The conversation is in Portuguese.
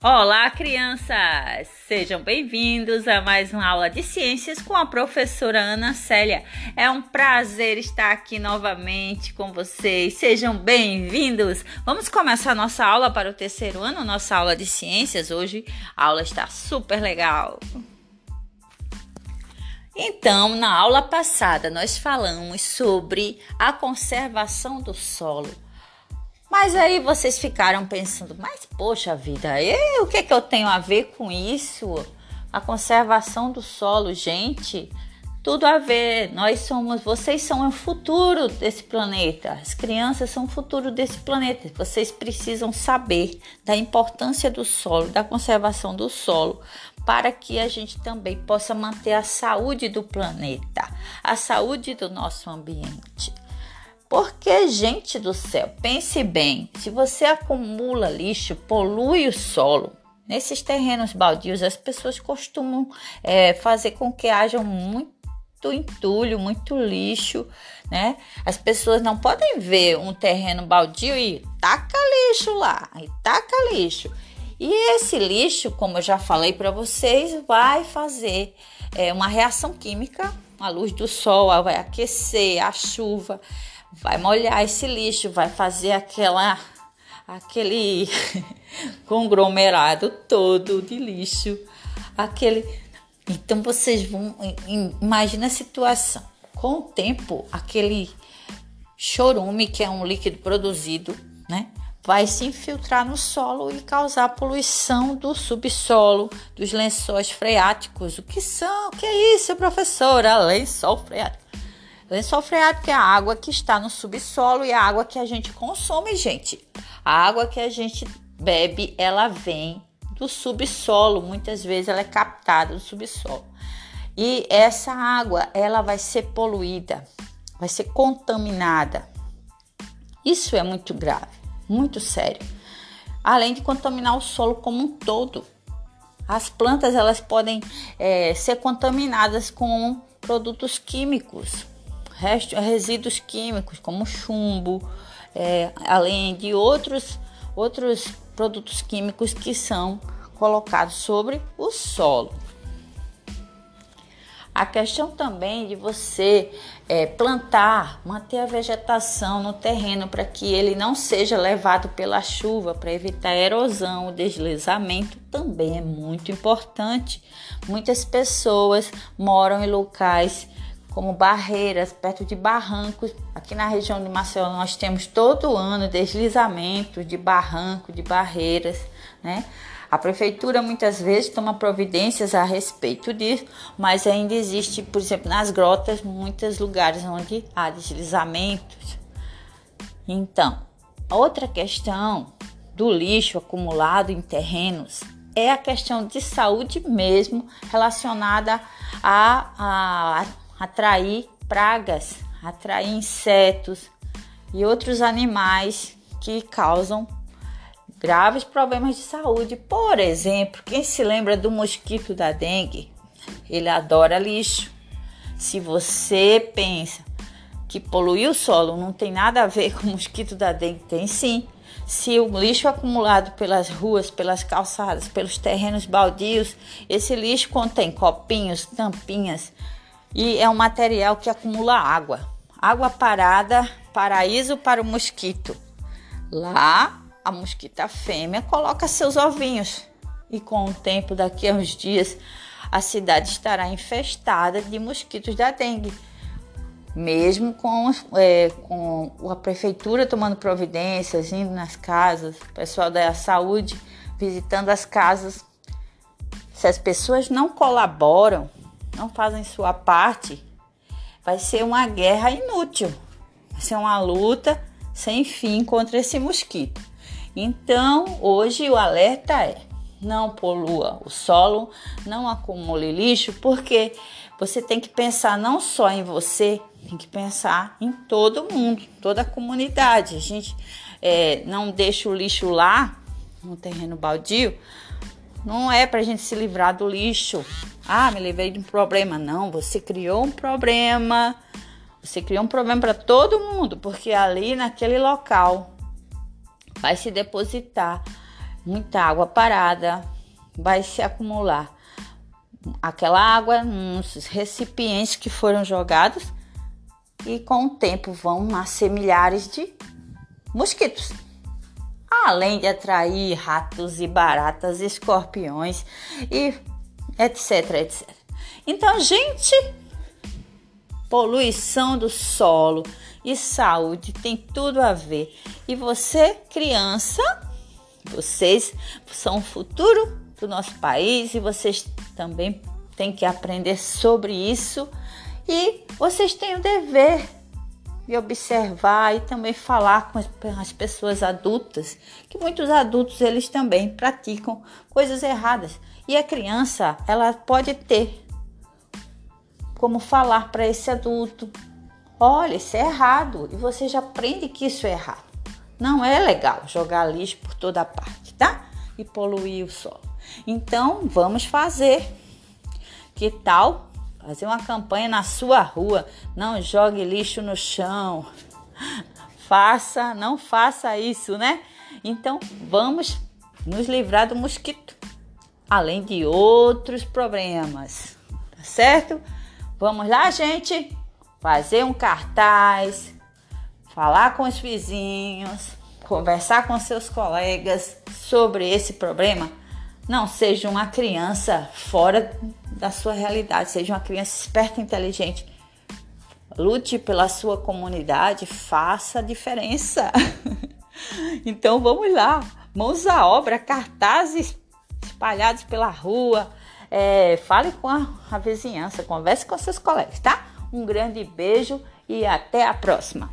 Olá, crianças! Sejam bem-vindos a mais uma aula de ciências com a professora Ana Célia. É um prazer estar aqui novamente com vocês. Sejam bem-vindos! Vamos começar nossa aula para o terceiro ano, nossa aula de ciências. Hoje a aula está super legal. Então, na aula passada, nós falamos sobre a conservação do solo. Mas aí vocês ficaram pensando, mas poxa vida, o que, é que eu tenho a ver com isso? A conservação do solo, gente, tudo a ver. Nós somos, vocês são o futuro desse planeta. As crianças são o futuro desse planeta. Vocês precisam saber da importância do solo, da conservação do solo, para que a gente também possa manter a saúde do planeta, a saúde do nosso ambiente. Porque, gente do céu, pense bem: se você acumula lixo, polui o solo. Nesses terrenos baldios, as pessoas costumam é, fazer com que haja muito entulho, muito lixo, né? As pessoas não podem ver um terreno baldio e taca lixo lá, e taca lixo. E esse lixo, como eu já falei para vocês, vai fazer é, uma reação química. A luz do sol vai aquecer, a chuva vai molhar esse lixo, vai fazer aquela aquele conglomerado todo de lixo, aquele então vocês vão imagina a situação. Com o tempo, aquele chorume, que é um líquido produzido, né, vai se infiltrar no solo e causar poluição do subsolo, dos lençóis freáticos. O que são? O que é isso, professora? Lençol freático. Lençol freático é a água que está no subsolo e a água que a gente consome, gente. A água que a gente bebe, ela vem do subsolo, muitas vezes ela é captada do subsolo. E essa água, ela vai ser poluída, vai ser contaminada. Isso é muito grave, muito sério. Além de contaminar o solo como um todo. As plantas elas podem é, ser contaminadas com produtos químicos, restos, resíduos químicos como chumbo, é, além de outros, outros produtos químicos que são colocados sobre o solo. A questão também de você é, plantar, manter a vegetação no terreno para que ele não seja levado pela chuva, para evitar erosão, o deslizamento, também é muito importante. Muitas pessoas moram em locais como barreiras, perto de barrancos. Aqui na região de Maceió nós temos todo ano deslizamentos de barranco, de barreiras, né? A prefeitura muitas vezes toma providências a respeito disso, mas ainda existe, por exemplo, nas grotas, muitos lugares onde há deslizamentos. Então, outra questão do lixo acumulado em terrenos é a questão de saúde mesmo relacionada a, a atrair pragas, atrair insetos e outros animais que causam graves problemas de saúde. Por exemplo, quem se lembra do mosquito da dengue? Ele adora lixo. Se você pensa que poluir o solo não tem nada a ver com o mosquito da dengue, tem sim. Se o lixo acumulado pelas ruas, pelas calçadas, pelos terrenos baldios, esse lixo contém copinhos, tampinhas, e é um material que acumula água. Água parada, paraíso para o mosquito. Lá, a mosquita fêmea coloca seus ovinhos e com o tempo, daqui a uns dias, a cidade estará infestada de mosquitos da dengue. Mesmo com, é, com a prefeitura tomando providências, indo nas casas, o pessoal da saúde visitando as casas, se as pessoas não colaboram, não fazem sua parte, vai ser uma guerra inútil. Vai ser uma luta sem fim contra esse mosquito. Então, hoje o alerta é: não polua o solo, não acumule lixo, porque você tem que pensar não só em você, tem que pensar em todo mundo, toda a comunidade. A gente é, não deixa o lixo lá no terreno baldio, não é para a gente se livrar do lixo, ah, me livrei de um problema. Não, você criou um problema. Você criou um problema para todo mundo, porque ali naquele local vai se depositar muita água parada, vai se acumular aquela água nos recipientes que foram jogados e com o tempo vão nascer milhares de mosquitos. Além de atrair ratos e baratas, escorpiões e etc, etc. Então, gente, poluição do solo e saúde tem tudo a ver. E você, criança, vocês são o futuro do nosso país e vocês também têm que aprender sobre isso. E vocês têm o dever de observar e também falar com as pessoas adultas, que muitos adultos eles também praticam coisas erradas. E a criança, ela pode ter como falar para esse adulto: olha, isso é errado. E você já aprende que isso é errado. Não é legal jogar lixo por toda parte, tá? E poluir o solo. Então, vamos fazer. Que tal fazer uma campanha na sua rua? Não jogue lixo no chão. Faça, não faça isso, né? Então, vamos nos livrar do mosquito, além de outros problemas. Tá certo? Vamos lá, gente, fazer um cartaz, falar com os vizinhos, conversar com seus colegas sobre esse problema. Não seja uma criança fora da sua realidade, seja uma criança esperta e inteligente. Lute pela sua comunidade, faça a diferença. então vamos lá, mãos à obra, cartazes espalhados pela rua, é, fale com a, a vizinhança, converse com seus colegas, tá? Um grande beijo e até a próxima.